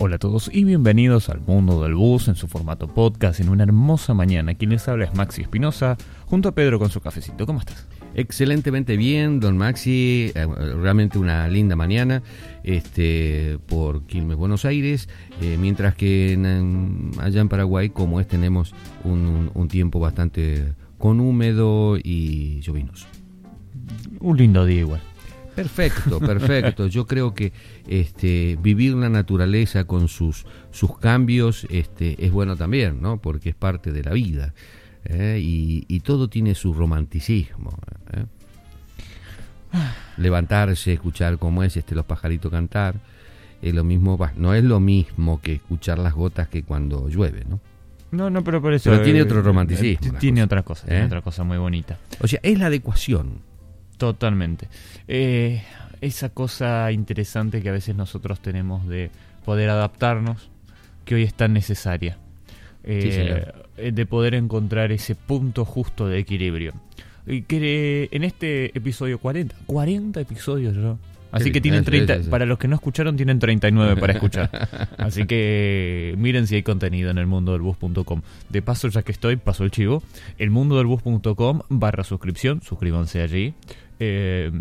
Hola a todos y bienvenidos al mundo del bus en su formato podcast en una hermosa mañana. Quien les habla es Maxi Espinosa, junto a Pedro con su cafecito. ¿Cómo estás? Excelentemente bien, don Maxi. Eh, realmente una linda mañana este, por Quilmes, Buenos Aires. Eh, mientras que allá en Paraguay, como es, tenemos un, un tiempo bastante con húmedo y llovinos. Un lindo día igual. Perfecto, perfecto. Yo creo que este, vivir la naturaleza con sus, sus cambios este, es bueno también, ¿no? Porque es parte de la vida. ¿eh? Y, todo tiene su romanticismo. ¿eh? Levantarse, escuchar cómo es este, los pajaritos cantar, es lo mismo, no es lo mismo que escuchar las gotas que cuando llueve, ¿no? No, no, pero por eso. Pero tiene otro romanticismo. tiene otra cosa, tiene ¿eh? otra cosa muy bonita. O sea, es la adecuación. Totalmente. Eh, esa cosa interesante que a veces nosotros tenemos de poder adaptarnos, que hoy es tan necesaria. Eh, eh, de poder encontrar ese punto justo de equilibrio. Y que en este episodio 40, 40 episodios ¿no? Así que tienen 30, para los que no escucharon, tienen 39 para escuchar. Así que miren si hay contenido en el mundo del bus.com. De paso, ya que estoy, paso el chivo. El mundo del bus.com barra suscripción, suscríbanse allí. Eh,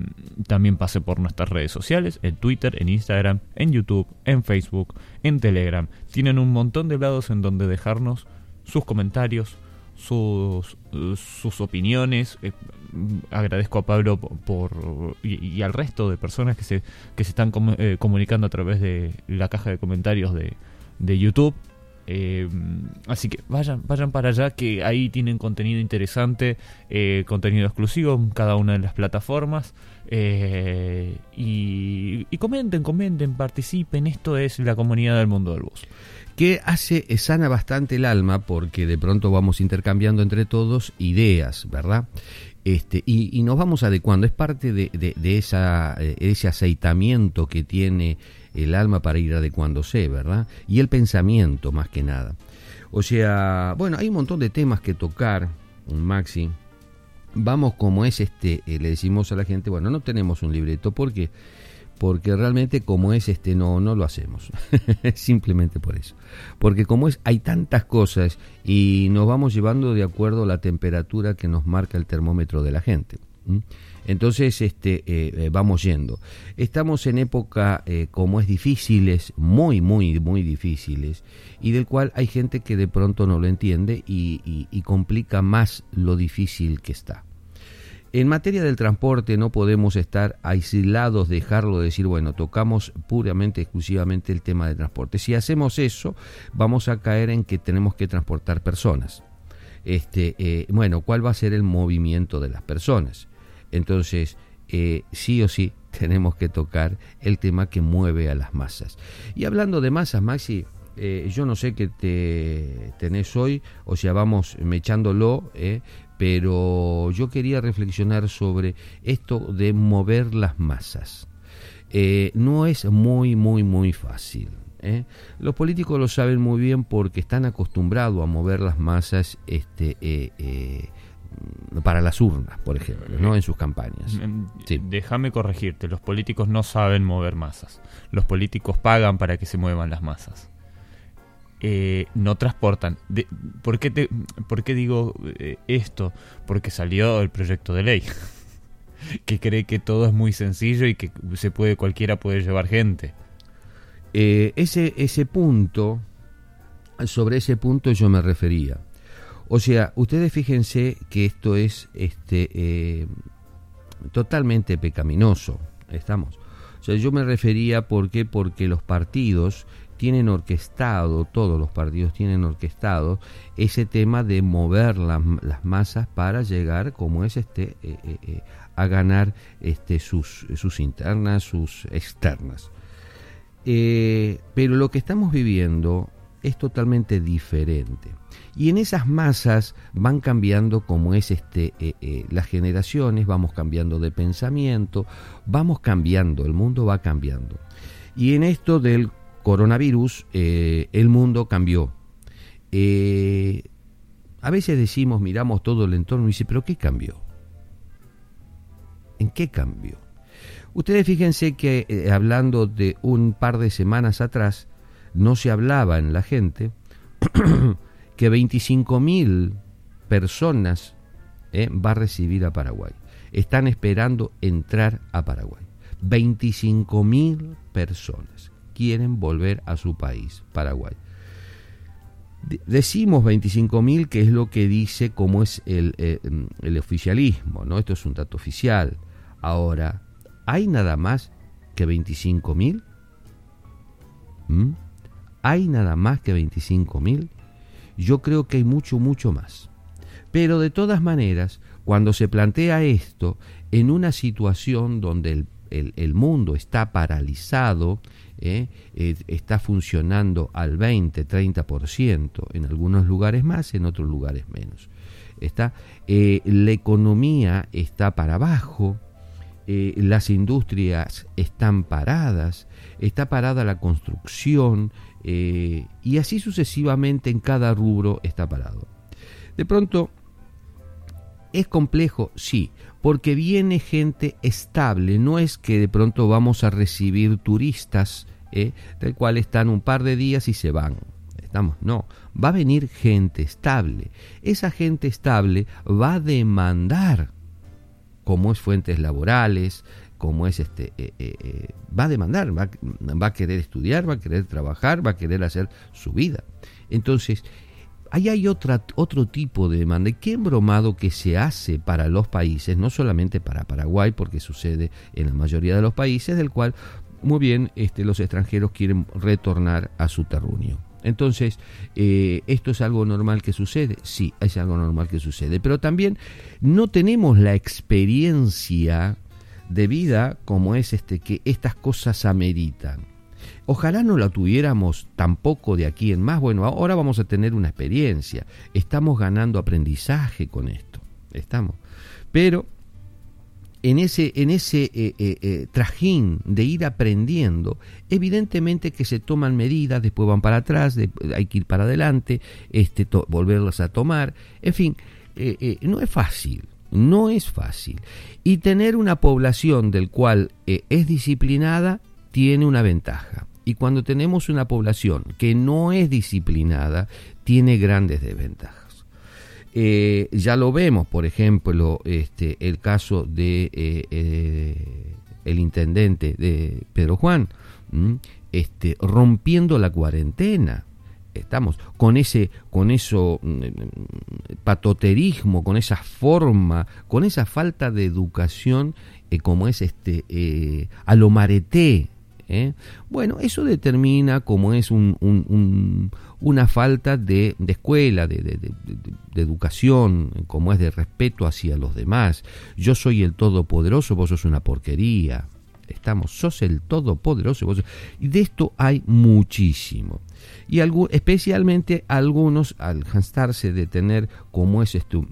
también pase por nuestras redes sociales, en Twitter, en Instagram, en YouTube, en Facebook, en Telegram. Tienen un montón de lados en donde dejarnos sus comentarios, sus, opiniones. Eh, agradezco a Pablo por, y, al resto de personas que se, que se están eh, comunicando a través de la caja de comentarios de, de YouTube. Eh, así que vayan, vayan para allá que ahí tienen contenido interesante, eh, contenido exclusivo en cada una de las plataformas. Eh, y, comenten, comenten, participen. Esto es la comunidad del mundo del bus. Que hace, sana bastante el alma porque de pronto vamos intercambiando entre todos ideas, ¿verdad? Este, y, nos vamos adecuando. Es parte de, de, esa, ese aceitamiento que tiene el alma para ir adecuándose, ¿verdad? Y el pensamiento más que nada. O sea, bueno, hay un montón de temas que tocar, Maxi. Vamos como es este, eh, le decimos a la gente, bueno, no tenemos un libreto, ¿por qué? Porque realmente como es este, no, no lo hacemos. Simplemente por eso. Porque como es, hay tantas cosas y nos vamos llevando de acuerdo a la temperatura que nos marca el termómetro de la gente. Entonces, este, eh, eh, vamos yendo. Estamos en época, eh, como es difíciles, muy, muy, muy difíciles, y del cual hay gente que de pronto no lo entiende y, complica más lo difícil que está. En materia del transporte no podemos estar aislados, dejarlo de decir, bueno, tocamos puramente, exclusivamente el tema de transporte. Si hacemos eso, vamos a caer en que tenemos que transportar personas. Este, bueno, ¿cuál va a ser el movimiento de las personas? Entonces, eh, sí o sí tenemos que tocar el tema que mueve a las masas. Y hablando de masas, Maxi, eh, yo no sé qué te tenés hoy, o sea, vamos mechándolo, eh, pero yo quería reflexionar sobre esto de mover las masas. no es muy, muy, muy fácil. Los políticos lo saben muy bien porque están acostumbrados a mover las masas este, para las urnas, por ejemplo, ¿no? en sus campañas. Mm, déjame corregirte, los políticos no saben mover masas. Los políticos pagan para que se muevan las masas. Eh, no transportan. ¿por, qué te, ¿Por qué digo eh, esto? Porque salió el proyecto de ley que cree que todo es muy sencillo y que se puede cualquiera puede llevar gente. Eh, ese, ese punto, sobre ese punto yo me refería. O sea, ustedes fíjense que esto es este, eh, totalmente pecaminoso, estamos. O sea, yo me refería. Porque los partidos tienen orquestado, todos los partidos tienen orquestado ese tema de mover las masas para llegar, como es este, eh, eh, a ganar este, sus, sus internas, sus externas. pero lo que estamos viviendo es totalmente diferente. Y en esas masas van cambiando como es este eh, eh, las generaciones, vamos cambiando de pensamiento, vamos cambiando, el mundo va cambiando. Y en esto del coronavirus, eh, el mundo cambió. a veces decimos, miramos todo el entorno y dice, pero ¿qué cambió? ¿En qué cambió? Ustedes fíjense que hablando de un par de semanas atrás, no se hablaba en la gente que 25.000 personas eh, va a recibir a Paraguay. Están esperando entrar a Paraguay. 25.000 personas quieren volver a su país, Paraguay. Decimos 25.000, que es lo que dice cómo es el, eh, el, oficialismo, ¿no? Esto es un dato oficial. Ahora, ¿hay nada más que 25.000? ¿Mm? ¿Hay nada más que 25.000? Yo creo que hay mucho, mucho más. Pero de todas maneras, cuando se plantea esto en una situación donde el, mundo está paralizado, ¿eh? Eh, está funcionando al 20, 30%, en algunos lugares más, en otros lugares menos. Está, eh, la economía está para abajo, las industrias están paradas, está parada la construcción y así sucesivamente en cada rubro está parado. De pronto, ¿es complejo? Sí, porque viene gente estable, no es que de pronto vamos a recibir turistas, ¿eh? del cual están un par de días y se van. Estamos, no, va a venir gente estable. Esa gente estable va a demandar, como es fuentes laborales, como es este, eh, eh, va a demandar, va, va a querer estudiar, va a querer trabajar, va a querer hacer su vida. Entonces, ahí hay otra, otro tipo de demanda. ¿Qué embromado que se hace para los países, no solamente para Paraguay, porque sucede en la mayoría de los países, del cual, muy bien, este, los extranjeros quieren retornar a su terruño. Entonces, eh, ¿esto es algo normal que sucede? Sí, es algo normal que sucede. Pero también no tenemos la experiencia de vida como es este, que estas cosas ameritan. Ojalá no la tuviéramos tampoco de aquí en más. Bueno, ahora vamos a tener una experiencia. Estamos ganando aprendizaje con esto. Estamos. Pero en ese, en ese eh, eh, eh, trajín de ir aprendiendo, evidentemente que se toman medidas, después van para atrás, hay que ir para adelante, este, volverlas a tomar. En fin, no es fácil. No es fácil. Y tener una población del cual es disciplinada tiene una ventaja. Y cuando tenemos una población que no es disciplinada, tiene grandes desventajas. Eh, ya lo vemos, por ejemplo, este, el caso de eh, eh, el intendente de Pedro Juan, este, rompiendo la cuarentena. Estamos con ese, con eso mm, patoterismo, con esa forma, con esa falta de educación, como es este, a lo mareté, ¿eh? Bueno, eso determina como es un, una falta de, escuela, de, educación, como es de respeto hacia los demás. Yo soy el todopoderoso, vos sos una porquería. Estamos, sos el todopoderoso. Vos Y de esto hay muchísimo. Y especialmente algunos, al cansarse de tener como es esto,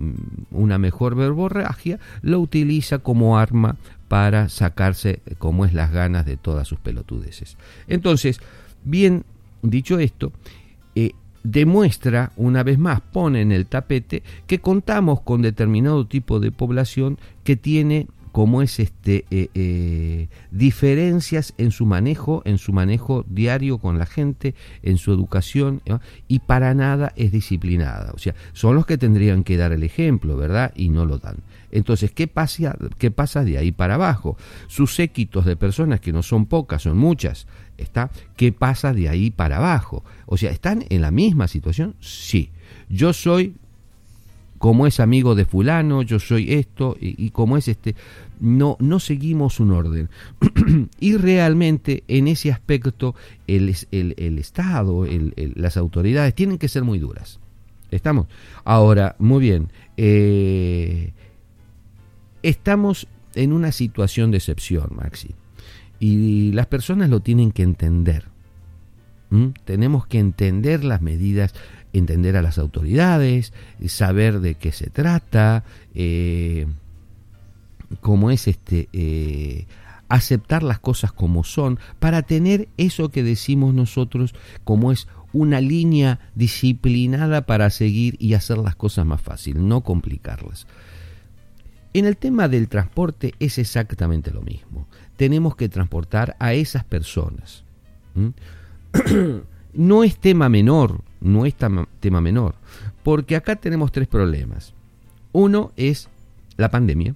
una mejor verborragia, lo utiliza como arma para sacarse como es las ganas de todas sus pelotudeces. Entonces, bien dicho esto, eh, demuestra una vez más, pone en el tapete que contamos con determinado tipo de población que tiene como es este eh, eh, diferencias en su manejo, en su manejo diario con la gente, en su educación y para nada es disciplinada. O sea, son los que tendrían que dar el ejemplo, ¿verdad? Y no lo dan. Entonces, ¿qué pasa, qué pasa de ahí para abajo? Sus séquitos de personas que no son pocas, son muchas, está. ¿Qué pasa de ahí para abajo? O sea, ¿están en la misma situación? Sí. Yo soy como es amigo de fulano, yo soy esto, y, como es este, no, no seguimos un orden. y realmente en ese aspecto el, el, Estado, las autoridades tienen que ser muy duras. ¿Estamos? Ahora, muy bien, eh, estamos en una situación de excepción, Maxi, y las personas lo tienen que entender. Tenemos que entender las medidas entender a las autoridades, saber de qué se trata, eh, cómo es este, eh, aceptar las cosas como son, para tener eso que decimos nosotros como es una línea disciplinada para seguir y hacer las cosas más fácil, no complicarlas. En el tema del transporte es exactamente lo mismo. Tenemos que transportar a esas personas. no es tema menor, no es tema menor, porque acá tenemos tres problemas. Uno es la pandemia,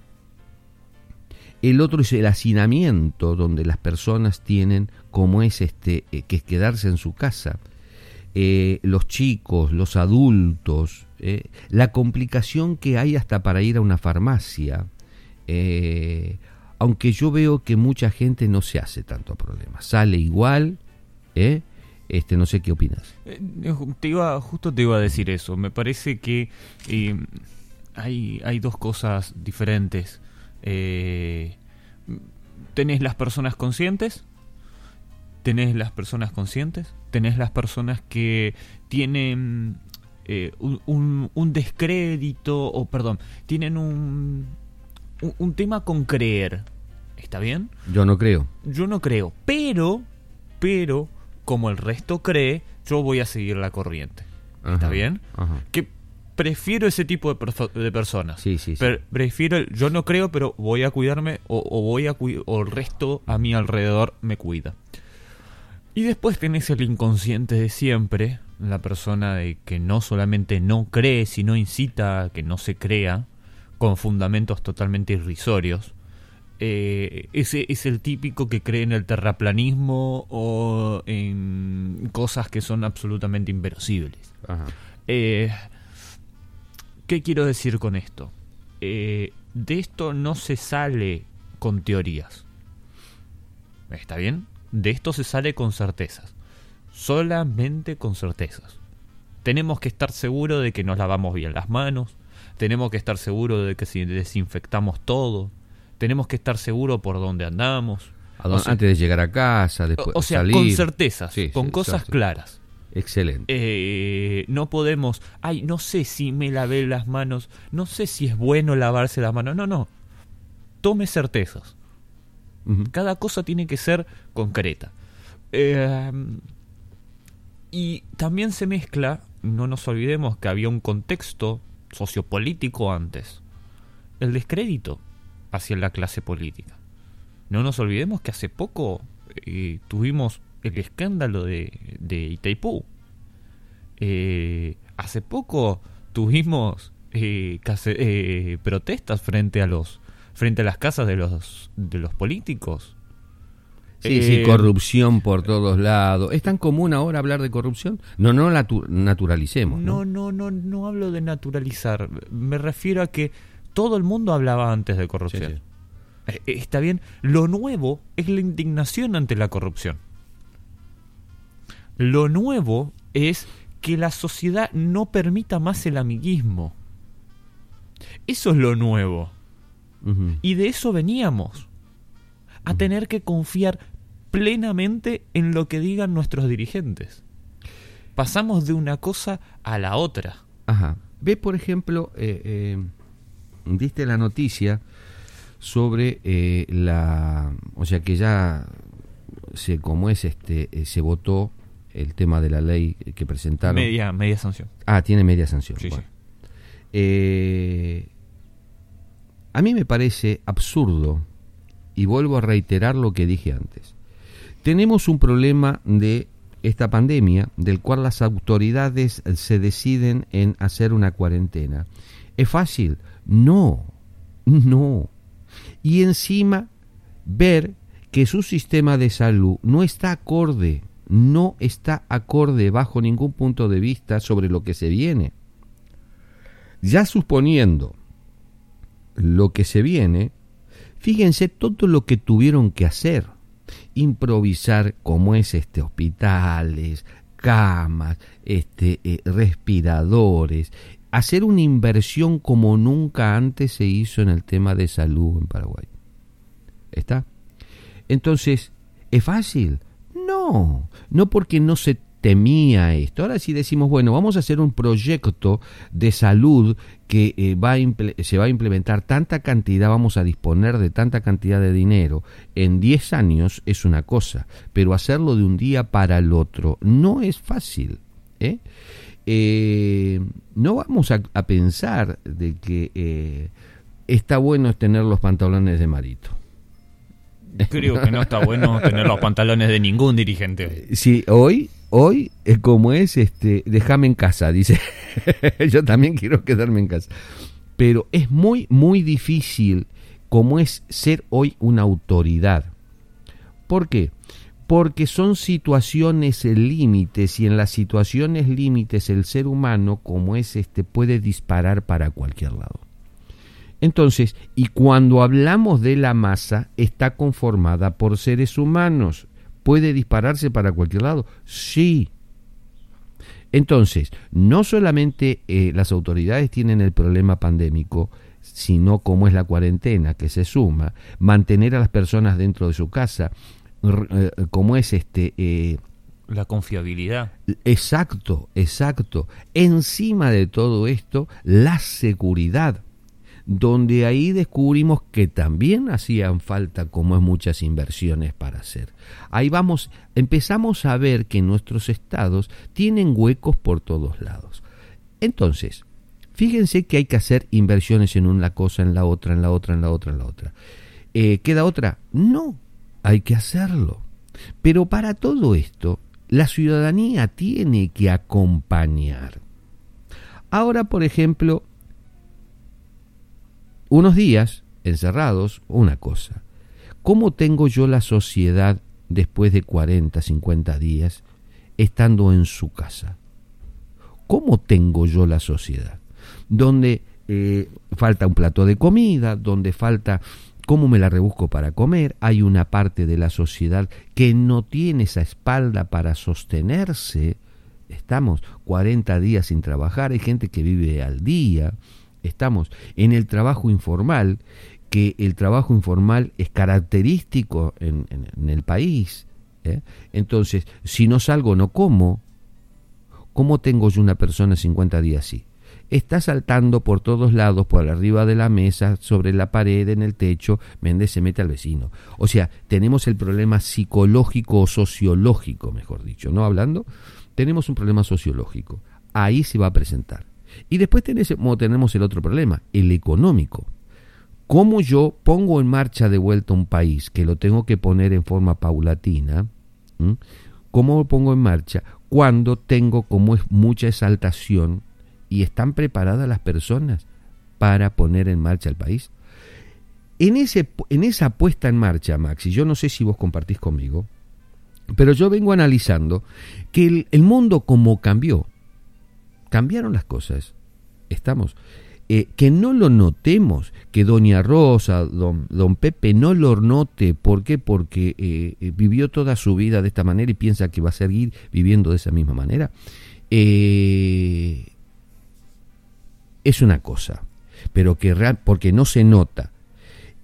el otro es el hacinamiento, donde las personas tienen, como es este, eh, que quedarse en su casa. Eh, los chicos, los adultos, eh, la complicación que hay hasta para ir a una farmacia. aunque yo veo que mucha gente no se hace tanto problema, sale igual, Este, no sé qué opinas. Te iba, justo te iba a decir eso. Me parece que hay, hay dos cosas diferentes. Eh, tenés las personas conscientes, tenés las personas conscientes, tenés las personas que tienen eh, un, un, descrédito, o perdón, tienen un, un, tema con creer. ¿Está bien? Yo no creo. Yo no creo, pero, pero, como el resto cree, yo voy a seguir la corriente. ¿Está bien? Ajá prefiero ese tipo de, personas. Sí, sí, prefiero, yo no creo, pero voy a cuidarme o, voy a o el resto a mi alrededor me cuida. Y después tenés el inconsciente de siempre, la persona de que no solamente no cree, sino incita a que no se crea, con fundamentos totalmente irrisorios. Eh, ese es el típico que cree en el terraplanismo o en cosas que son absolutamente inverosímiles. Eh, ¿Qué quiero decir con esto? Eh, de esto no se sale con teorías. ¿Está bien? De esto se sale con certezas. Solamente con certezas. Tenemos que estar seguros de que nos lavamos bien las manos. Tenemos que estar seguros de que si desinfectamos todo. Tenemos que estar seguros por dónde andamos. antes de llegar a casa, después o sea, con certezas, con cosas claras. Excelente. Eh, no podemos, ay, no sé si me lavé las manos, no sé si es bueno lavarse las manos. No, no. Tome certezas. Cada cosa tiene que ser concreta. Eh, y también se mezcla, no nos olvidemos que había un contexto sociopolítico antes. El descrédito hacia la clase política. No nos olvidemos que hace poco eh, tuvimos el escándalo de, de Itaipú. Eh, hace poco tuvimos eh, eh, protestas frente a los frente a las casas de los de los políticos. Sí, sí, corrupción por todos lados. ¿Es tan común ahora hablar de corrupción? No, no la naturalicemos. No, no, no, no, hablo de naturalizar. Me refiero a que todo el mundo hablaba antes de corrupción. Está bien. Lo nuevo es la indignación ante la corrupción. Lo nuevo es que la sociedad no permita más el amiguismo. Eso es lo nuevo. Y de eso veníamos. A tener que confiar plenamente en lo que digan nuestros dirigentes. Pasamos de una cosa a la otra. Ajá. Ve, por ejemplo, eh, eh, viste la noticia sobre eh, la. O sea, que ya se, como es este, se votó el tema de la ley que presentaron. Media, media sanción. Ah, tiene media sanción. Eh, a mí me parece absurdo, y vuelvo a reiterar lo que dije antes. Tenemos un problema de esta pandemia, del cual las autoridades se deciden en hacer una cuarentena. ¿Es fácil? No, no. Y encima ver que su sistema de salud no está acorde no está acorde bajo ningún punto de vista sobre lo que se viene. Ya suponiendo lo que se viene, fíjense todo lo que tuvieron que hacer. Improvisar como es este hospitales, camas, este eh, respiradores, hacer una inversión como nunca antes se hizo en el tema de salud en Paraguay. ¿Está? Entonces, ¿es fácil? No, no porque no se temía esto. Ahora sí decimos, bueno, vamos a hacer un proyecto de salud que eh, va se va a implementar tanta cantidad, vamos a disponer de tanta cantidad de dinero en 10 años es una cosa, pero hacerlo de un día para el otro no es fácil. ¿eh? Eh, no vamos a, pensar de que está bueno tener los pantalones de marito. Creo que no está bueno tener los pantalones de ningún dirigente. Sí, hoy hoy, es como es, este, déjame en casa, dice. Yo también quiero quedarme en casa. Pero es muy, muy difícil como es ser hoy una autoridad. ¿Por qué? Porque son situaciones límites y en las situaciones límites el ser humano, como es este, puede disparar para cualquier lado. Entonces, y cuando hablamos de la masa, está conformada por seres humanos. ¿Puede dispararse para cualquier lado? Sí. Entonces, no solamente eh, las autoridades tienen el problema pandémico, sino como es la cuarentena que se suma, mantener a las personas dentro de su casa, como es este... Eh, la confiabilidad. Exacto, exacto. Encima de todo esto, la seguridad donde ahí descubrimos que también hacían falta como es muchas inversiones para hacer. Ahí vamos, empezamos a ver que nuestros estados tienen huecos por todos lados. Entonces, fíjense que hay que hacer inversiones en una cosa, en la otra, en la otra, en la otra, en la otra. Eh, ¿Queda otra? No, hay que hacerlo. Pero para todo esto, la ciudadanía tiene que acompañar. Ahora, por ejemplo, unos días encerrados, una cosa. ¿Cómo tengo yo la sociedad después de 40, 50 días estando en su casa? ¿Cómo tengo yo la sociedad? Donde eh, falta un plato de comida, donde falta cómo me la rebusco para comer, hay una parte de la sociedad que no tiene esa espalda para sostenerse, estamos 40 días sin trabajar, hay gente que vive al día, estamos en el trabajo informal, que el trabajo informal es característico en, el país. ¿eh? Entonces, si no salgo, no como. ¿Cómo tengo yo una persona 50 días así? Está saltando por todos lados, por arriba de la mesa, sobre la pared, en el techo, Méndez se mete al vecino. O sea, tenemos el problema psicológico o sociológico, mejor dicho, ¿no? Hablando, tenemos un problema sociológico. Ahí se va a presentar. Y después tenemos el otro problema, el económico. ¿Cómo yo pongo en marcha de vuelta un país que lo tengo que poner en forma paulatina? ¿Cómo lo pongo en marcha cuando tengo como es mucha exaltación y están preparadas las personas para poner en marcha el país? En, ese, en esa puesta en marcha, Maxi, yo no sé si vos compartís conmigo, pero yo vengo analizando que el, mundo como cambió, cambiaron las cosas. Estamos. Eh, que no lo notemos, que doña Rosa, don, don Pepe no lo note. ¿Por qué? Porque eh, eh, vivió toda su vida de esta manera y piensa que va a seguir viviendo de esa misma manera. Es una cosa, pero que porque no se nota.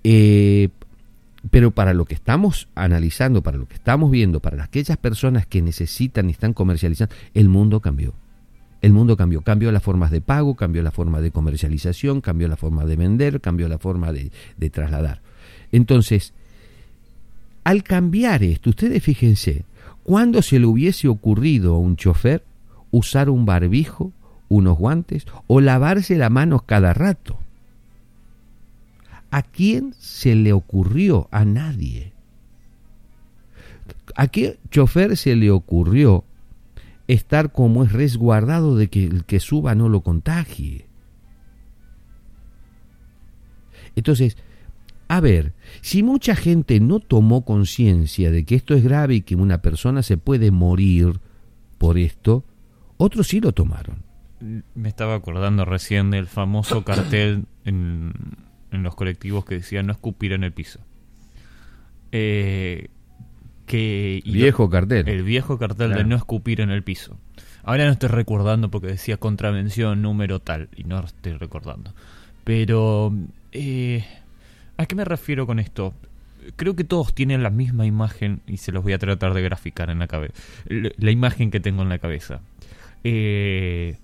pero para lo que estamos analizando, para lo que estamos viendo, para aquellas personas que necesitan y están comercializando, el mundo cambió. El mundo cambió, cambió las formas de pago, cambió la forma de comercialización, cambió la forma de vender, cambió la forma de, trasladar. Entonces, al cambiar esto, ustedes fíjense, ¿cuándo se le hubiese ocurrido a un chofer usar un barbijo, unos guantes o lavarse las manos cada rato? ¿A quién se le ocurrió? A nadie. ¿A qué chofer se le ocurrió estar como es resguardado de que el que suba no lo contagie. Entonces, a ver, si mucha gente no tomó conciencia de que esto es grave y que una persona se puede morir por esto, otros sí lo tomaron. Me estaba acordando recién del famoso cartel en, los colectivos que decía no escupir en el piso. Eh, que viejo cartel. El viejo cartel de no escupir en el piso. Ahora no estoy recordando porque decía contravención número tal y no estoy recordando. Pero eh, ¿a qué me refiero con esto? Creo que todos tienen la misma imagen y se los voy a tratar de graficar en la cabeza. La imagen que tengo en la cabeza. Eh,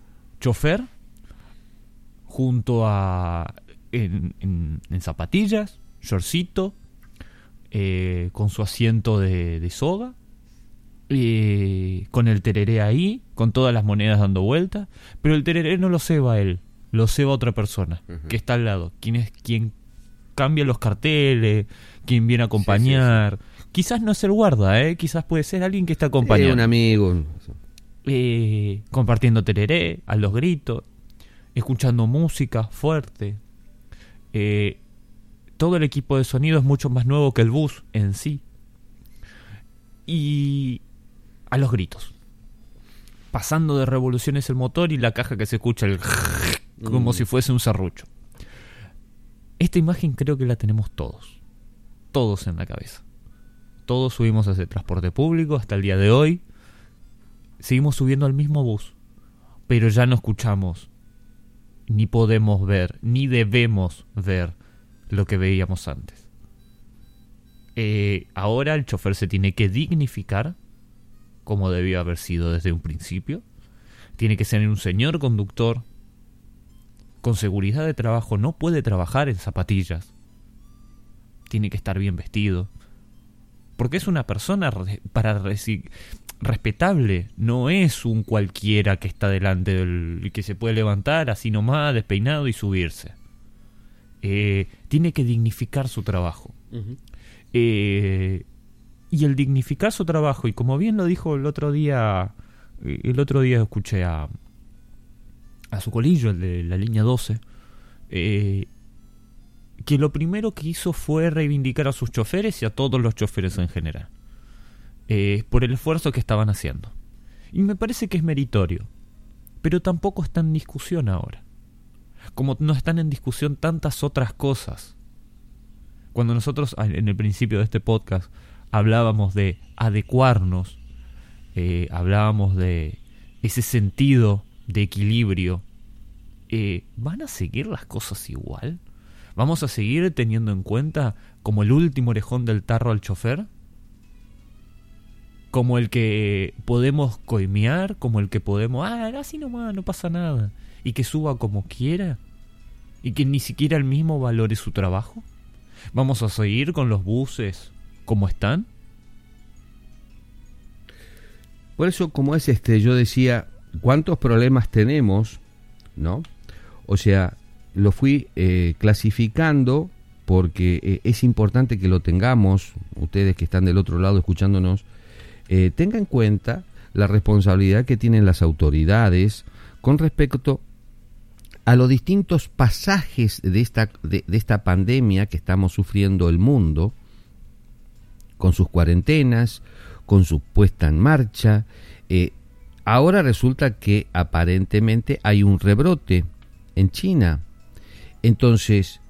chofer junto a en, en zapatillas, shortcito, eh, con su asiento de, soga, eh, con el tereré ahí, con todas las monedas dando vuelta, pero el tereré no lo ceba él, lo ceba otra persona que está al lado, quien es quien cambia los carteles, quien viene a acompañar. Quizás no es el guarda, ¿eh? quizás puede ser alguien que está acompañando. un amigo. Eh, compartiendo tereré a los gritos, escuchando música fuerte. Eh, todo el equipo de sonido es mucho más nuevo que el bus en sí. Y a los gritos. Pasando de revoluciones el motor y la caja que se escucha el como mm. si fuese un serrucho. Esta imagen creo que la tenemos todos. Todos en la cabeza. Todos subimos a ese transporte público hasta el día de hoy. Seguimos subiendo al mismo bus. Pero ya no escuchamos, ni podemos ver, ni debemos ver lo que veíamos antes. Eh, ahora el chofer se tiene que dignificar, como debió haber sido desde un principio. Tiene que ser un señor conductor con seguridad de trabajo no puede trabajar en zapatillas. Tiene que estar bien vestido. Porque es una persona para respetable, no es un cualquiera que está delante del que se puede levantar así nomás, despeinado y subirse. Eh, tiene que dignificar su trabajo. Eh, y el dignificar su trabajo, y como bien lo dijo el otro día, el otro día escuché a, a su colillo, el de la línea 12, eh, que lo primero que hizo fue reivindicar a sus choferes y a todos los choferes en general, eh, por el esfuerzo que estaban haciendo. Y me parece que es meritorio, pero tampoco está en discusión ahora, como no están en discusión tantas otras cosas. Cuando nosotros en el principio de este podcast hablábamos de adecuarnos, eh, hablábamos de ese sentido de equilibrio, eh, ¿van a seguir las cosas igual? ¿Vamos a seguir teniendo en cuenta como el último orejón del tarro al chofer? Como el que podemos coimear, como el que podemos, ah, así nomás, no pasa nada, y que suba como quiera, y que ni siquiera el mismo valore su trabajo. ¿Vamos a seguir con los buses como están? Por eso, como es este, yo decía, cuántos problemas tenemos, ¿no? O sea, lo fui eh, clasificando porque eh, es importante que lo tengamos, ustedes que están del otro lado escuchándonos, eh, tengan en cuenta la responsabilidad que tienen las autoridades con respecto a los distintos pasajes de esta, de, esta pandemia que estamos sufriendo el mundo, con sus cuarentenas, con su puesta en marcha, Ahora resulta que aparentemente hay un rebrote en China. Entonces,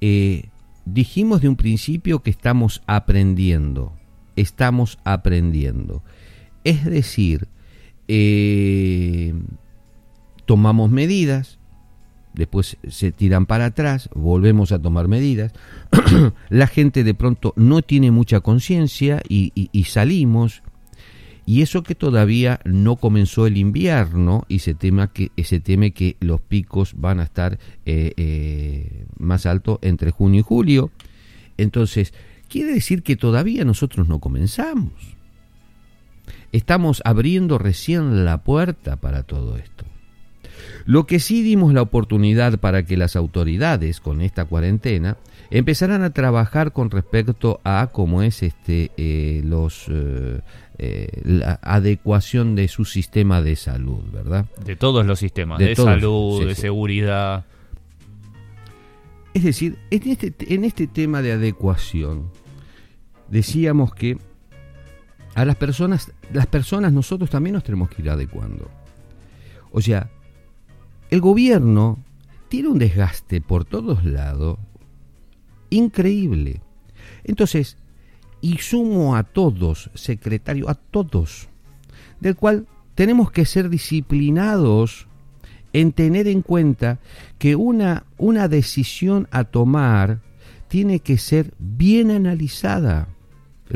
eh, dijimos de un principio que estamos aprendiendo, estamos aprendiendo. Es decir, eh, tomamos medidas, después se tiran para atrás, volvemos a tomar medidas, la gente de pronto no tiene mucha conciencia y salimos y eso que todavía no comenzó el invierno y se, tema que, se teme que los picos van a estar eh, eh, más altos entre junio y julio. Entonces, quiere decir que todavía nosotros no comenzamos. Estamos abriendo recién la puerta para todo esto. Lo que sí dimos la oportunidad para que las autoridades con esta cuarentena empezaran a trabajar con respecto a cómo es este eh, los eh, la adecuación de su sistema de salud, ¿verdad? De todos los sistemas, de, salud, de seguridad. Es decir, en este, en este tema de adecuación, decíamos que a las personas, las personas nosotros también nos tenemos que ir adecuando. O sea, el gobierno tiene un desgaste por todos lados increíble. Entonces, y sumo a todos, secretario, a todos, del cual tenemos que ser disciplinados en tener en cuenta que una, una decisión a tomar tiene que ser bien analizada,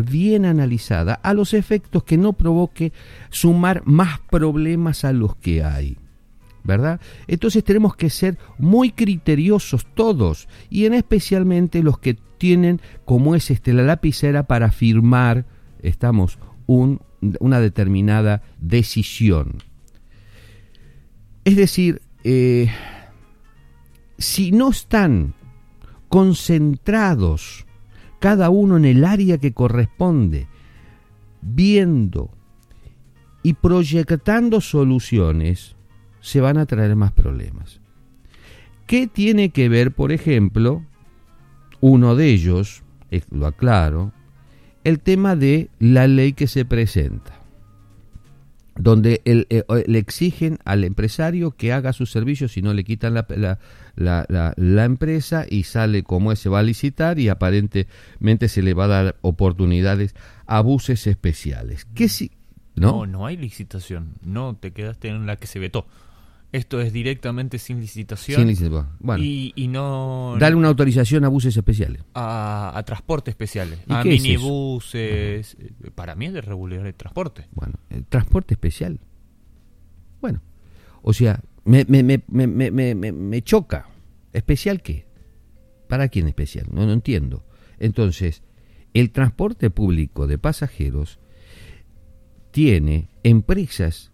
bien analizada, a los efectos que no provoque sumar más problemas a los que hay. ¿verdad? Entonces tenemos que ser muy criteriosos todos y en especialmente los que tienen como es este la lapicera para firmar estamos un, una determinada decisión. Es decir, eh, si no están concentrados cada uno en el área que corresponde, viendo y proyectando soluciones se van a traer más problemas. ¿Qué tiene que ver, por ejemplo, uno de ellos, eh, lo aclaro, el tema de la ley que se presenta, donde eh, le exigen al empresario que haga sus servicios si no le quitan la, la, empresa y sale como ese va a licitar y aparentemente se le va a dar oportunidades a buses especiales. ¿Qué si, ¿no? no, no hay licitación, no te quedaste en la que se vetó. Esto es directamente sin licitación. Sin licitación. Bueno. Y, no. Darle una autorización a buses especiales. A, a transportes especiales. a minibuses. Para mí es de regular el transporte. Bueno, el transporte especial. Bueno. O sea, me, me, me, me, choca. ¿Especial qué? ¿Para quién especial? No, no entiendo. Entonces, el transporte público de pasajeros tiene empresas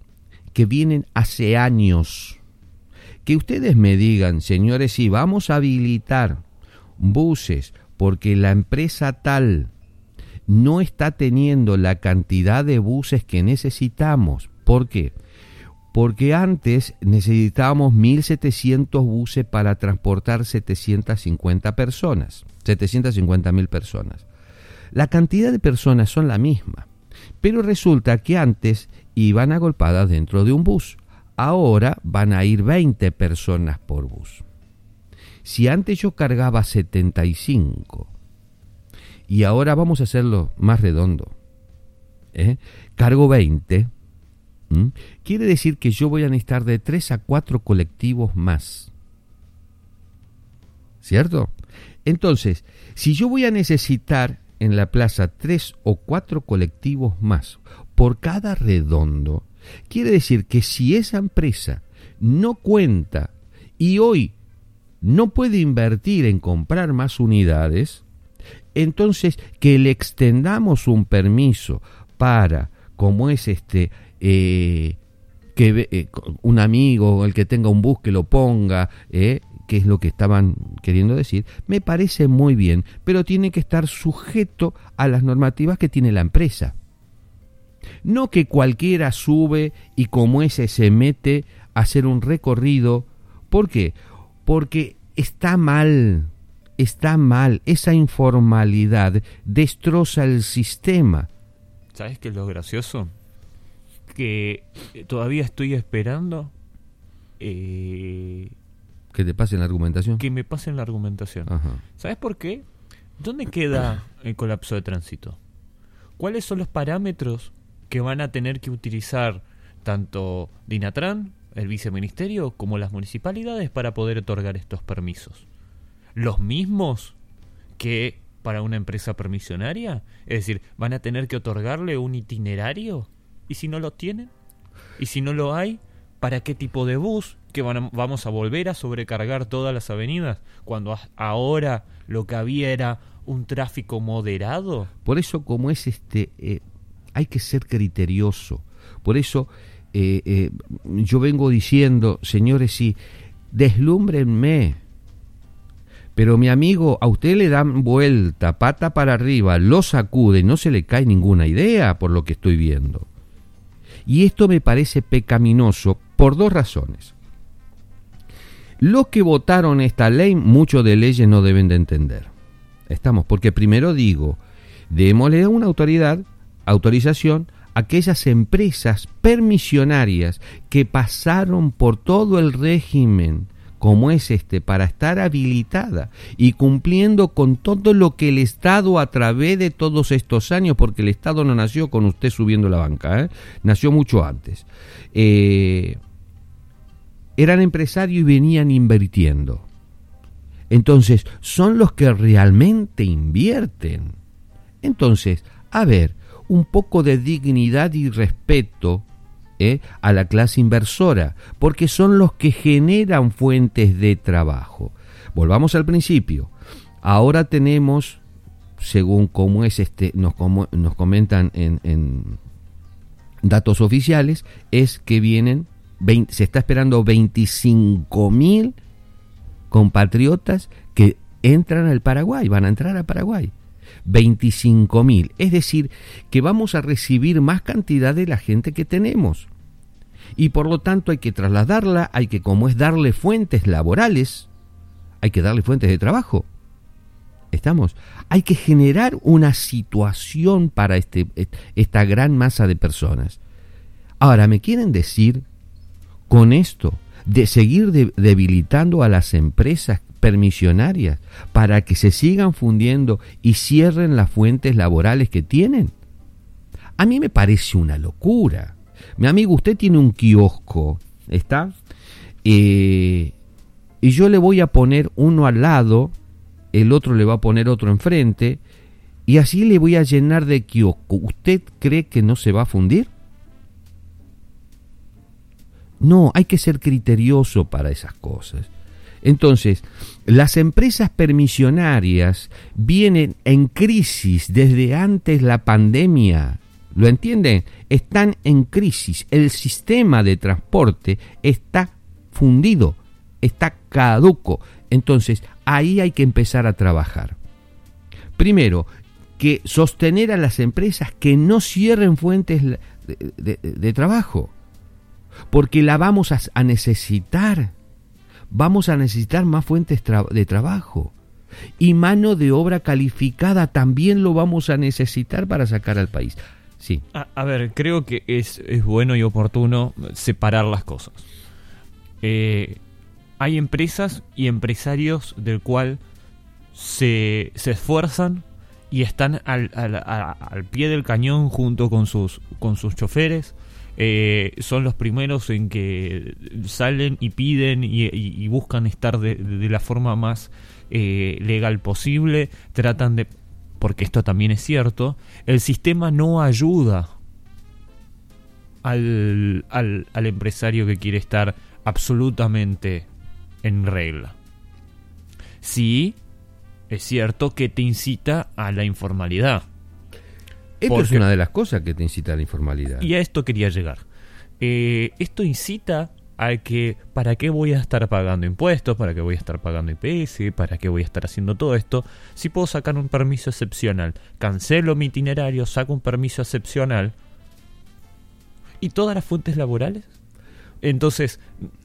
que vienen hace años. Que ustedes me digan, señores, si vamos a habilitar buses porque la empresa tal no está teniendo la cantidad de buses que necesitamos. ¿Por qué? Porque antes necesitábamos 1.700 buses para transportar 750 personas, 750 mil personas. La cantidad de personas son la misma, pero resulta que antes iban agolpadas dentro de un bus. Ahora van a ir 20 personas por bus. Si antes yo cargaba 75 y ahora vamos a hacerlo más redondo, ¿eh? cargo 20, quiere decir que yo voy a necesitar de 3 a 4 colectivos más. ¿Cierto? Entonces, si yo voy a necesitar en la plaza 3 o 4 colectivos más, por cada redondo, quiere decir que si esa empresa no cuenta y hoy no puede invertir en comprar más unidades, entonces que le extendamos un permiso para, como es este, eh, que eh, un amigo, el que tenga un bus que lo ponga, eh, que es lo que estaban queriendo decir, me parece muy bien, pero tiene que estar sujeto a las normativas que tiene la empresa. No que cualquiera sube y como ese se mete a hacer un recorrido. ¿Por qué? Porque está mal, está mal. Esa informalidad destroza el sistema. ¿Sabes qué es lo gracioso? Que todavía estoy esperando eh, que te pasen la argumentación. Que me pasen la argumentación. ¿Sabes por qué? ¿Dónde queda el colapso de tránsito? ¿Cuáles son los parámetros que van a tener que utilizar tanto Dinatran, el viceministerio, como las municipalidades para poder otorgar estos permisos. Los mismos que para una empresa permisionaria, es decir, van a tener que otorgarle un itinerario. ¿Y si no lo tienen? ¿Y si no lo hay? ¿Para qué tipo de bus? ¿Que vamos a volver a sobrecargar todas las avenidas? Cuando ahora lo que había era un tráfico moderado. Por eso, como es este, eh, hay que ser criterioso. Por eso eh, eh, yo vengo diciendo, señores, sí, deslúmbrenme. Pero mi amigo, a usted le dan vuelta, pata para arriba, lo sacude, no se le cae ninguna idea por lo que estoy viendo. Y esto me parece pecaminoso por dos razones. Los que votaron esta ley, muchos de leyes no deben de entender. Estamos, porque primero digo, démosle a una autoridad autorización aquellas empresas permisionarias que pasaron por todo el régimen como es este, para estar habilitada y cumpliendo con todo lo que el Estado a través de todos estos años, porque el Estado no nació con usted subiendo la banca, ¿eh? nació mucho antes, eh, eran empresarios y venían invirtiendo. Entonces, son los que realmente invierten. Entonces, a ver, un poco de dignidad y respeto ¿eh? a la clase inversora, porque son los que generan fuentes de trabajo. Volvamos al principio. Ahora tenemos, según cómo es este, nos, nos comentan en, datos oficiales, es que vienen, se está esperando 25 mil compatriotas que entran al Paraguay, van a entrar a Paraguay. 25 mil. Es decir, que vamos a recibir más cantidad de la gente que tenemos. Y por lo tanto hay que trasladarla, hay que, como es darle fuentes laborales, hay que darle fuentes de trabajo. ¿Estamos? Hay que generar una situación para este, esta gran masa de personas. Ahora, ¿me quieren decir con esto de seguir debilitando a las empresas permisionarias para que se sigan fundiendo y cierren las fuentes laborales que tienen? A mí me parece una locura. Mi amigo, usted tiene un kiosco, ¿está? Eh, y yo le voy a poner uno al lado, el otro le va a poner otro enfrente, y así le voy a llenar de kiosco. ¿Usted cree que no se va a fundir? No, hay que ser criterioso para esas cosas. Entonces, las empresas permisionarias vienen en crisis desde antes la pandemia. ¿Lo entienden? Están en crisis. El sistema de transporte está fundido, está caduco. Entonces, ahí hay que empezar a trabajar. Primero, que sostener a las empresas que no cierren fuentes de, trabajo, porque la vamos a necesitar vamos a necesitar más fuentes de trabajo. Y mano de obra calificada también lo vamos a necesitar para sacar al país. Sí. A, ver, creo que es, bueno y oportuno separar las cosas. Eh, hay empresas y empresarios del cual se, se esfuerzan y están al, al, al, pie del cañón junto con sus, con sus choferes eh, son los primeros en que salen y piden y, buscan estar de, la forma más eh, legal posible, tratan de, porque esto también es cierto, el sistema no ayuda al, al, al empresario que quiere estar absolutamente en regla. Sí, es cierto que te incita a la informalidad. Esto es una de las cosas que te incita a la informalidad. Y a esto quería llegar. Eh, esto incita a que, ¿para qué voy a estar pagando impuestos? ¿Para qué voy a estar pagando IPS? ¿Para qué voy a estar haciendo todo esto? Si puedo sacar un permiso excepcional, cancelo mi itinerario, saco un permiso excepcional. ¿Y todas las fuentes laborales? Entonces,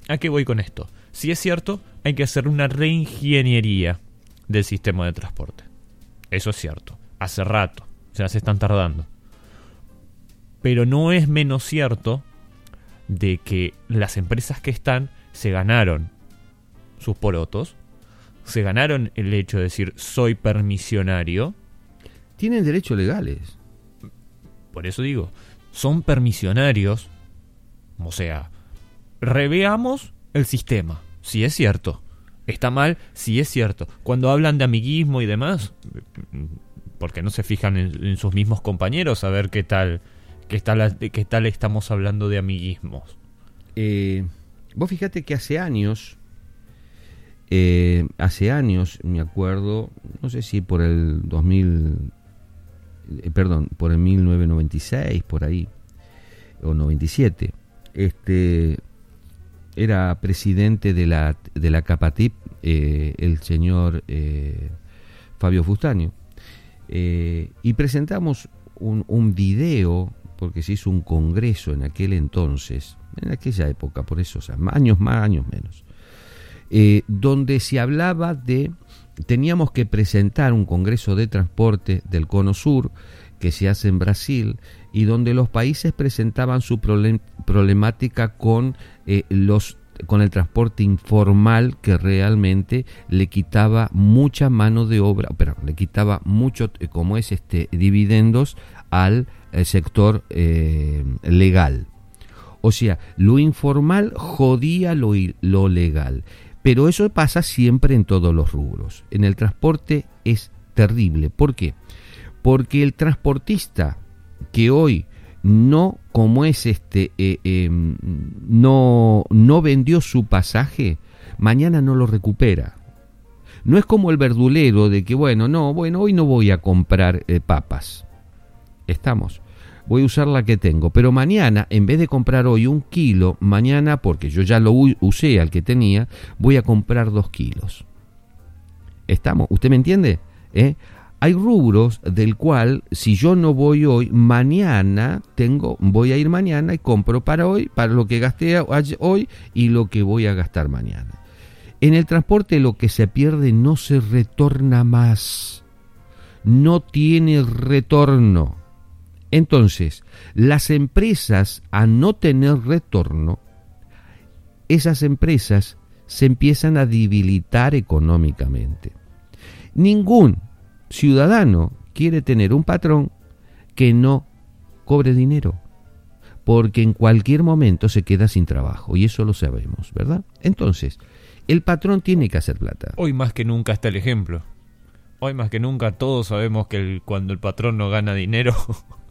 ¿a qué voy con esto? Si es cierto, hay que hacer una reingeniería del sistema de transporte. Eso es cierto. Hace rato sea, se están tardando. Pero no es menos cierto de que las empresas que están se ganaron sus porotos, se ganaron el hecho de decir soy permisionario. Tienen derechos legales. Por eso digo, son permisionarios. O sea, reveamos el sistema, si es cierto. Está mal, si es cierto. Cuando hablan de amiguismo y demás, porque no se fijan en, sus mismos compañeros a ver qué tal, qué tal, qué tal estamos hablando de amiguismos. Eh, vos fíjate que hace años, eh, hace años, me acuerdo, no sé si por el 2000, eh, perdón, por el 1996, por ahí, o 97, este, era presidente de la, de la Capatip, el señor Fabio Fustaño eh, y presentamos un, video, porque se hizo un congreso en aquel entonces, en aquella época, por eso, años más, años menos, eh, donde se hablaba de, teníamos que presentar un congreso de transporte del Cono Sur, que se hace en Brasil, y donde los países presentaban su problemática con eh, los con el transporte informal que realmente le quitaba mucha mano de obra, pero le quitaba mucho, eh, como es este, dividendos al eh, sector eh, legal. O sea, lo informal jodía lo, lo legal. Pero eso pasa siempre en todos los rubros. En el transporte es terrible. ¿Por qué? Porque el transportista que hoy no como es este eh, em, no no vendió su pasaje mañana no lo recupera. No es como el verdulero de que bueno no bueno hoy no voy a comprar eh, papas. Estamos. Voy a usar la que tengo. Pero mañana en vez de comprar hoy un kilo mañana porque yo ya lo usé al que tenía voy a comprar dos kilos. Estamos. Usted me entiende ¿Eh? Hay rubros del cual si yo no voy hoy, mañana tengo, voy a ir mañana y compro para hoy, para lo que gasté hoy y lo que voy a gastar mañana. En el transporte lo que se pierde no se retorna más. No tiene retorno. Entonces, las empresas a no tener retorno, esas empresas se empiezan a debilitar económicamente. Ningún ciudadano quiere tener un patrón que no cobre dinero, porque en cualquier momento se queda sin trabajo, y eso lo sabemos, ¿verdad? Entonces, el patrón tiene que hacer plata. Hoy más que nunca está el ejemplo. Hoy más que nunca todos sabemos que cuando el patrón no gana dinero,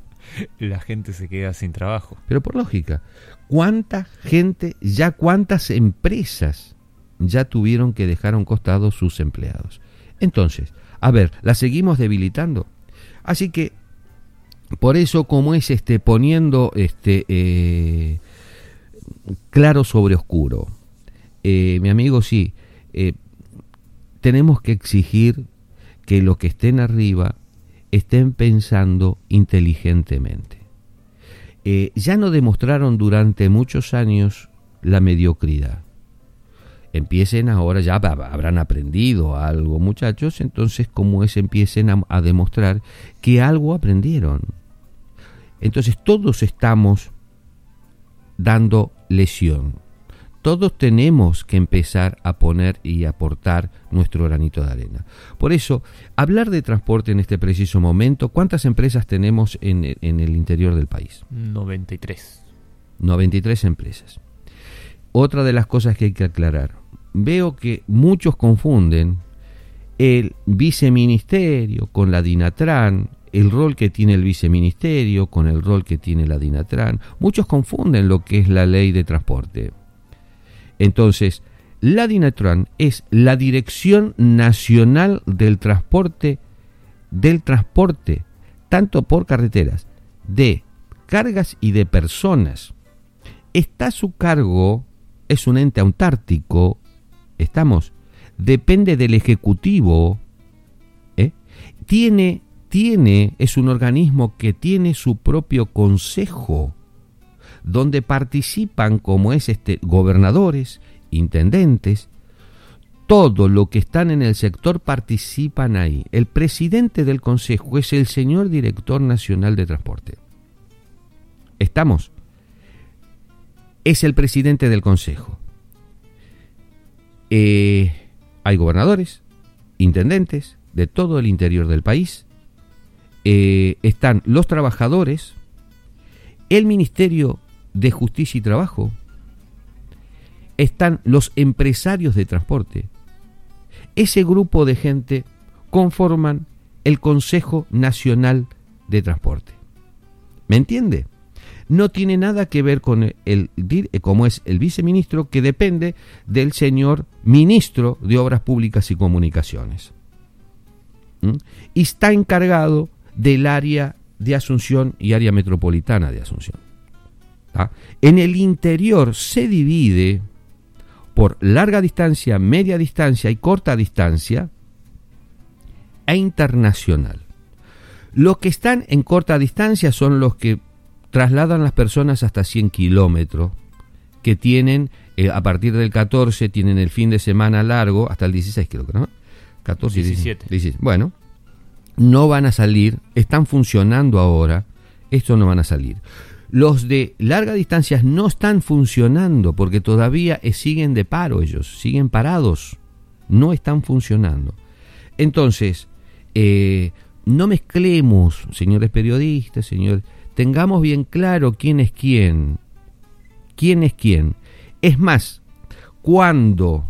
la gente se queda sin trabajo. Pero por lógica, ¿cuánta gente, ya cuántas empresas ya tuvieron que dejar a un costado sus empleados? Entonces, a ver, ¿la seguimos debilitando? Así que, por eso, como es este, poniendo este, eh, claro sobre oscuro, eh, mi amigo, sí, eh, tenemos que exigir que los que estén arriba estén pensando inteligentemente. ya no demostraron durante muchos años la mediocridad empiecen ahora, ya habrán aprendido algo muchachos, entonces como es empiecen a, demostrar que algo aprendieron. Entonces todos estamos dando lesión. Todos tenemos que empezar a poner y aportar nuestro granito de arena. Por eso, hablar de transporte en este preciso momento, ¿cuántas empresas tenemos en, en el interior del país? 93. 93 empresas. Otra de las cosas que hay que aclarar, veo que muchos confunden el viceministerio con la Dinatran, el rol que tiene el viceministerio con el rol que tiene la Dinatran. Muchos confunden lo que es la ley de transporte. Entonces, la Dinatran es la Dirección Nacional del Transporte del transporte tanto por carreteras de cargas y de personas. Está a su cargo, es un ente autártico, estamos, depende del Ejecutivo, ¿eh? tiene, tiene, es un organismo que tiene su propio consejo, donde participan, como es este, gobernadores, intendentes, todo lo que están en el sector participan ahí. El presidente del consejo es el señor director nacional de transporte. ¿Estamos? Es el presidente del consejo. Eh, hay gobernadores, intendentes de todo el interior del país, eh, están los trabajadores, el Ministerio de Justicia y Trabajo, están los empresarios de transporte. Ese grupo de gente conforman el Consejo Nacional de Transporte. ¿Me entiende? No tiene nada que ver con el, como es el viceministro que depende del señor ministro de Obras Públicas y Comunicaciones. ¿Mm? Y está encargado del área de Asunción y área metropolitana de Asunción. En el interior se divide por larga distancia, media distancia y corta distancia e internacional. Los que están en corta distancia son los que trasladan las personas hasta 100 kilómetros, que tienen, eh, a partir del 14, tienen el fin de semana largo, hasta el 16 creo que, ¿no? 14 17. 17. Bueno, no van a salir, están funcionando ahora, estos no van a salir. Los de larga distancia no están funcionando porque todavía eh, siguen de paro ellos, siguen parados, no están funcionando. Entonces, eh, no mezclemos, señores periodistas, señores, tengamos bien claro quién es quién. ¿Quién es quién? Es más, cuando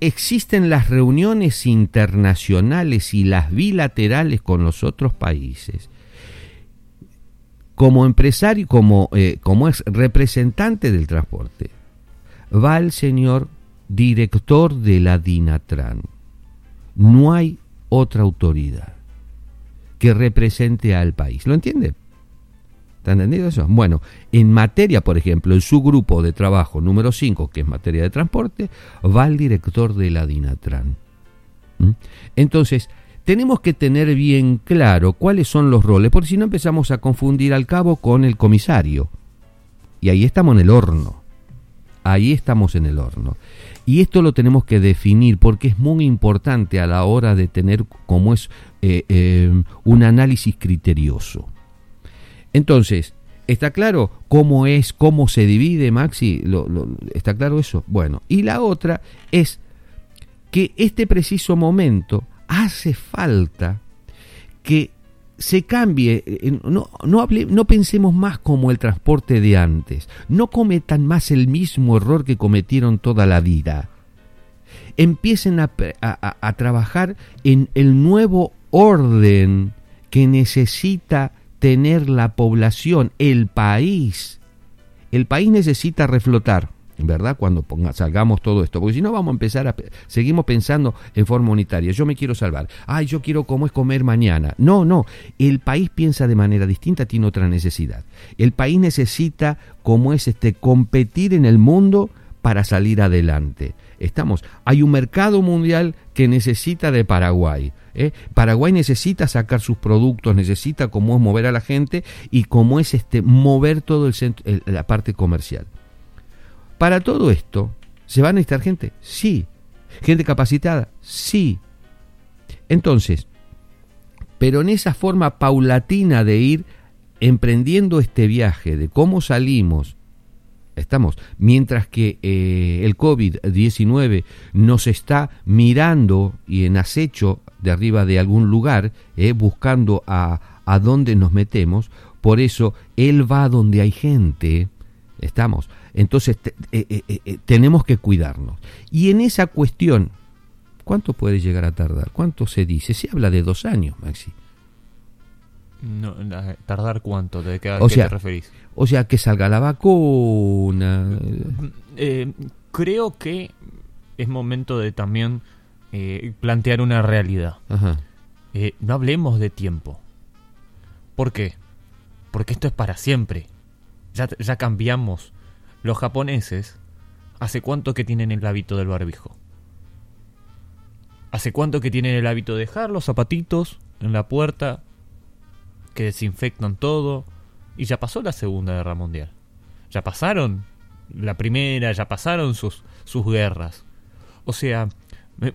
existen las reuniones internacionales y las bilaterales con los otros países, como empresario, como, eh, como es representante del transporte, va el señor director de la DINATRAN. No hay otra autoridad que represente al país. ¿Lo entiende? ¿Está entendido eso? Bueno, en materia, por ejemplo, en su grupo de trabajo número 5, que es materia de transporte, va el director de la DINATRAN. ¿Mm? Entonces, tenemos que tener bien claro cuáles son los roles, porque si no empezamos a confundir al cabo con el comisario. Y ahí estamos en el horno. Ahí estamos en el horno. Y esto lo tenemos que definir porque es muy importante a la hora de tener como es eh, eh, un análisis criterioso. Entonces, ¿está claro cómo es, cómo se divide, Maxi? ¿Está claro eso? Bueno, y la otra es que este preciso momento hace falta que se cambie, eh, no, no, no, pensemos más como el transporte de antes, no cometan más el mismo error que cometieron toda la vida. Empiecen a, a trabajar en el nuevo orden que necesita tener la población, el país. El país necesita reflotar. ¿verdad? Cuando salgamos todo esto, porque si no vamos a empezar a seguimos pensando en forma unitaria. Yo me quiero salvar. Ay, yo quiero cómo es comer mañana. No, no, el país piensa de manera distinta, tiene otra necesidad. El país necesita como es este competir en el mundo para salir adelante. Estamos, hay un mercado mundial que necesita de Paraguay. ¿eh? Paraguay necesita sacar sus productos, necesita cómo es mover a la gente y cómo es este mover todo la parte comercial. Para todo esto, ¿se va a necesitar gente? Sí. ¿Gente capacitada? Sí. Entonces, pero en esa forma paulatina de ir emprendiendo este viaje, de cómo salimos, estamos, mientras que eh, el COVID-19 nos está mirando y en acecho de arriba de algún lugar, eh, buscando a, a dónde nos metemos, por eso Él va donde hay gente, estamos, entonces eh, eh, tenemos que cuidarnos. Y en esa cuestión, ¿cuánto puede llegar a tardar? ¿Cuánto se dice? Se habla de dos años, Maxi. No, ¿Tardar cuánto? ¿De qué, qué te referís? O sea, que salga la vacuna. creo que es momento de también plantear una realidad. no hablemos de tiempo. ¿Por qué? Porque esto es para siempre. Ya, ya cambiamos los japoneses, ¿hace cuánto que tienen el hábito del barbijo? ¿Hace cuánto que tienen el hábito de dejar los zapatitos en la puerta, que desinfectan todo? Y ya pasó la Segunda Guerra Mundial. Ya pasaron la primera, ya pasaron sus, sus guerras. O sea,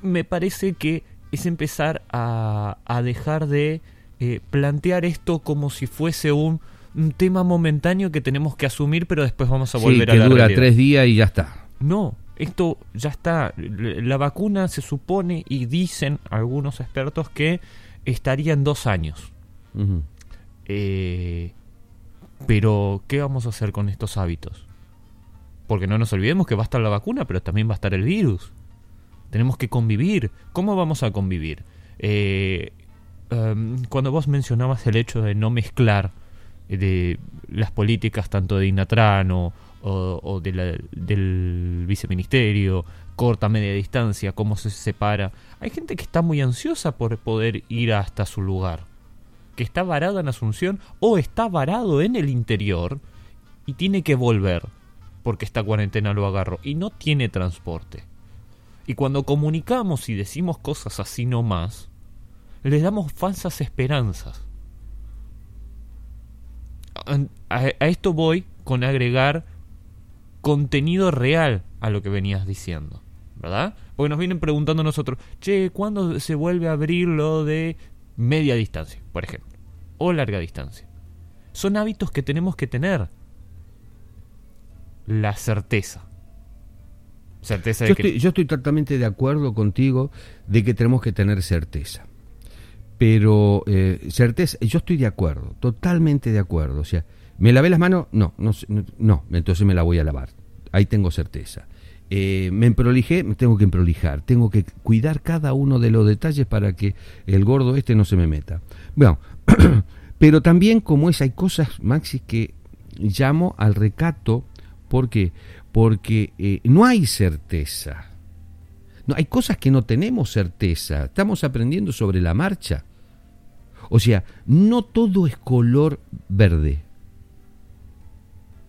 me, parece que es empezar a, a dejar de eh, plantear esto como si fuese un un tema momentáneo que tenemos que asumir, pero después vamos a volver a la dura tres días y ya está. No, esto ya está. La vacuna se supone y dicen algunos expertos que estaría en dos años. Eh, pero, ¿qué vamos a hacer con estos hábitos? Porque no nos olvidemos que va a estar la vacuna, pero también va a estar el virus. Tenemos que convivir. ¿Cómo vamos a convivir? Eh, em, cuando vos mencionabas el hecho de no mezclar de las políticas tanto de Inatrano o, del viceministerio, corta, media distancia, cómo se separa. Hay gente que está muy ansiosa por poder ir hasta su lugar, que está varado en Asunción o está varado en el interior y tiene que volver porque esta cuarentena lo agarró y no tiene transporte. Y cuando comunicamos y decimos cosas así nomás, les damos falsas esperanzas a, esto voy con agregar contenido real a lo que venías diciendo, ¿verdad? Porque nos vienen preguntando nosotros, che, ¿cuándo se vuelve a abrir lo de media distancia, por ejemplo? O larga distancia. Son hábitos que tenemos que tener. La certeza. certeza de yo, estoy, yo estoy totalmente de acuerdo contigo de que tenemos que tener certeza pero eh, certeza, yo estoy de acuerdo, totalmente de acuerdo. O sea, ¿me lavé las manos? No, no, no, entonces me la voy a lavar. Ahí tengo certeza. Eh, me emprolijé, me tengo que emprolijar, tengo que cuidar cada uno de los detalles para que el gordo este no se me meta. Bueno, pero también como es, hay cosas, Maxi, que llamo al recato, ¿por qué? Porque eh, no hay certeza. No, hay cosas que no tenemos certeza, estamos aprendiendo sobre la marcha. O sea, no todo es color verde.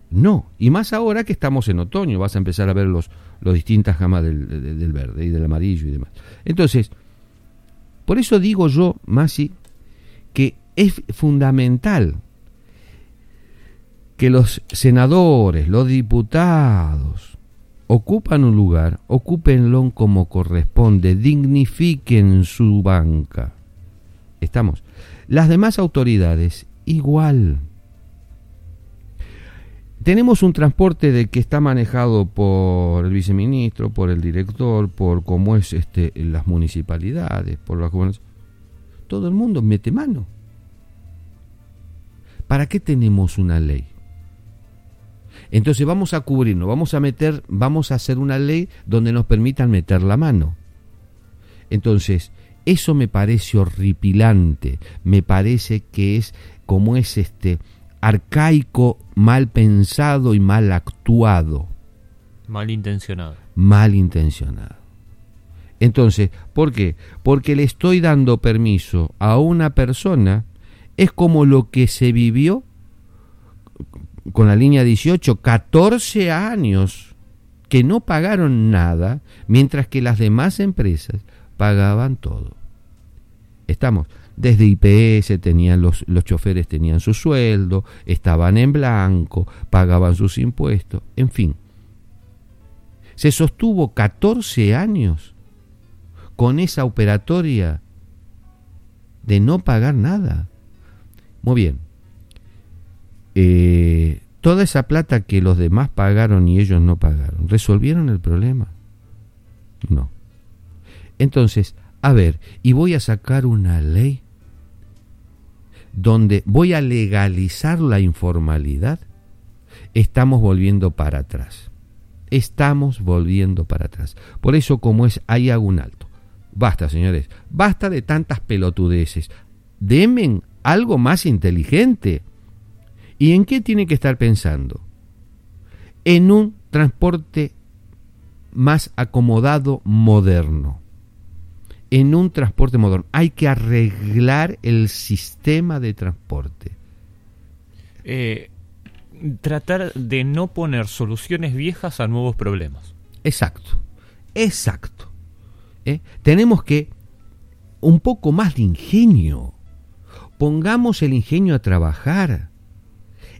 No, y más ahora que estamos en otoño, vas a empezar a ver los, los distintas gamas del, del, verde y del amarillo y demás. Entonces, Por eso digo yo, Masi, que es fundamental que los senadores, los diputados, ocupan un lugar, ocúpenlo como corresponde, dignifiquen su banca. Estamos. Las demás autoridades, igual. Tenemos un transporte de que está manejado por el viceministro, por el director, por cómo es este, las municipalidades, por las Todo el mundo mete mano. ¿Para qué tenemos una ley? Entonces vamos a cubrirnos, vamos a meter, vamos a hacer una ley donde nos permitan meter la mano. Entonces, eso me parece horripilante, me parece que es como es este arcaico, mal pensado y mal actuado. Mal intencionado. Mal intencionado. Entonces, ¿por qué? Porque le estoy dando permiso a una persona, es como lo que se vivió con la línea 18, 14 años que no pagaron nada, mientras que las demás empresas pagaban todo. Estamos, desde IPS tenían los, los choferes tenían su sueldo, estaban en blanco, pagaban sus impuestos, en fin. Se sostuvo 14 años con esa operatoria de no pagar nada. Muy bien. Eh, toda esa plata que los demás pagaron y ellos no pagaron, ¿resolvieron el problema? No. Entonces, a ver, y voy a sacar una ley donde voy a legalizar la informalidad, estamos volviendo para atrás. Estamos volviendo para atrás. Por eso, como es, ahí hago un alto. Basta, señores, basta de tantas pelotudeces. Demen algo más inteligente. ¿Y en qué tiene que estar pensando? En un transporte más acomodado, moderno. En un transporte moderno. Hay que arreglar el sistema de transporte. Eh, tratar de no poner soluciones viejas a nuevos problemas. Exacto, exacto. ¿Eh? Tenemos que un poco más de ingenio. Pongamos el ingenio a trabajar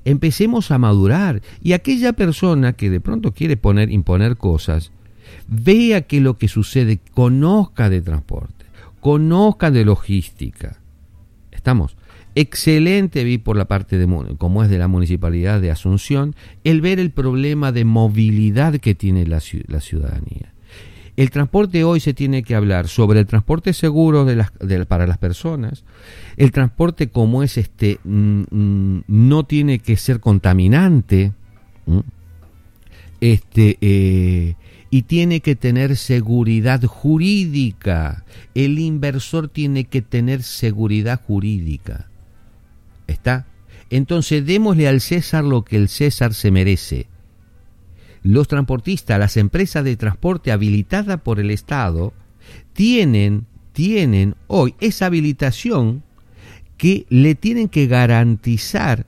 empecemos a madurar y aquella persona que de pronto quiere poner imponer cosas vea que lo que sucede conozca de transporte conozca de logística. Estamos excelente vi por la parte de como es de la municipalidad de Asunción el ver el problema de movilidad que tiene la, la ciudadanía. El transporte hoy se tiene que hablar sobre el transporte seguro de las, para las personas, el transporte como es este mm, mm, no tiene que ser contaminante, este eh, y tiene que tener seguridad jurídica. El inversor tiene que tener seguridad jurídica. ¿Está? Entonces démosle al César lo que el César se merece los transportistas, las empresas de transporte habilitadas por el Estado, tienen, tienen hoy esa habilitación que le tienen que garantizar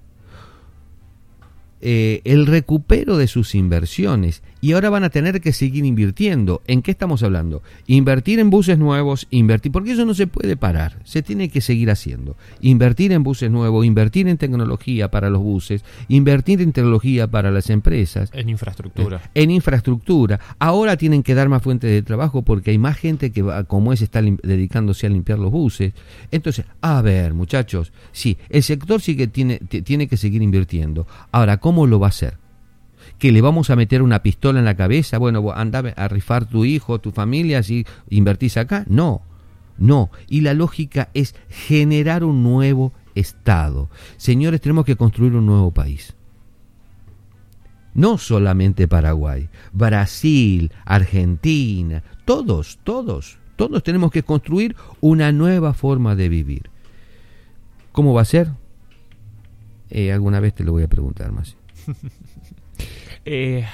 eh, el recupero de sus inversiones y ahora van a tener que seguir invirtiendo. ¿En qué estamos hablando? Invertir en buses nuevos, invertir, porque eso no se puede parar, se tiene que seguir haciendo. Invertir en buses nuevos, invertir en tecnología para los buses, invertir en tecnología para las empresas. En infraestructura. Eh, en infraestructura. Ahora tienen que dar más fuentes de trabajo porque hay más gente que va, como es, está dedicándose a limpiar los buses. Entonces, a ver, muchachos, sí, el sector sí que tiene, tiene que seguir invirtiendo. Ahora, ¿cómo lo va a hacer? Que le vamos a meter una pistola en la cabeza, bueno, anda a rifar tu hijo, tu familia, si invertís acá. No, no. Y la lógica es generar un nuevo Estado. Señores, tenemos que construir un nuevo país. No solamente Paraguay, Brasil, Argentina, todos, todos, todos tenemos que construir una nueva forma de vivir. ¿Cómo va a ser? Eh, alguna vez te lo voy a preguntar más. Eh,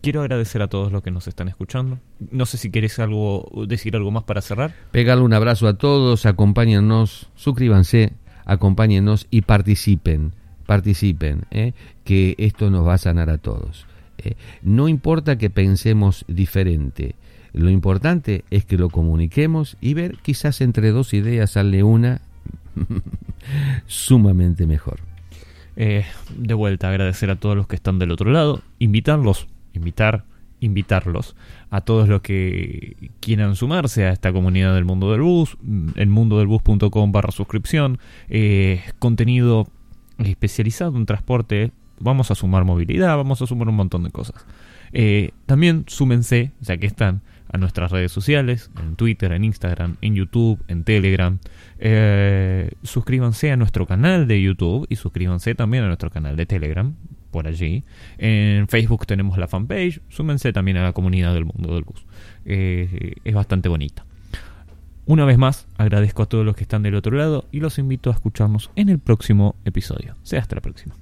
quiero agradecer a todos los que nos están escuchando. No sé si quieres algo, decir algo más para cerrar. Pegarle un abrazo a todos, acompáñennos, suscríbanse, acompáñennos y participen, participen, eh, que esto nos va a sanar a todos. Eh. No importa que pensemos diferente, Lo importante es que lo comuniquemos y ver quizás entre dos ideas sale una sumamente mejor. Eh, de vuelta, agradecer a todos los que están del otro lado, invitarlos, invitar, invitarlos a todos los que quieran sumarse a esta comunidad del mundo del bus, el mundo del bus.com barra suscripción, eh, contenido especializado en transporte, vamos a sumar movilidad, vamos a sumar un montón de cosas. Eh, también súmense, ya que están, a nuestras redes sociales, en Twitter, en Instagram, en YouTube, en Telegram. Eh, suscríbanse a nuestro canal de YouTube y suscríbanse también a nuestro canal de Telegram, por allí. En Facebook tenemos la fanpage, súmense también a la comunidad del mundo del bus. Eh, es bastante bonita. Una vez más, agradezco a todos los que están del otro lado y los invito a escucharnos en el próximo episodio. Sea hasta la próxima.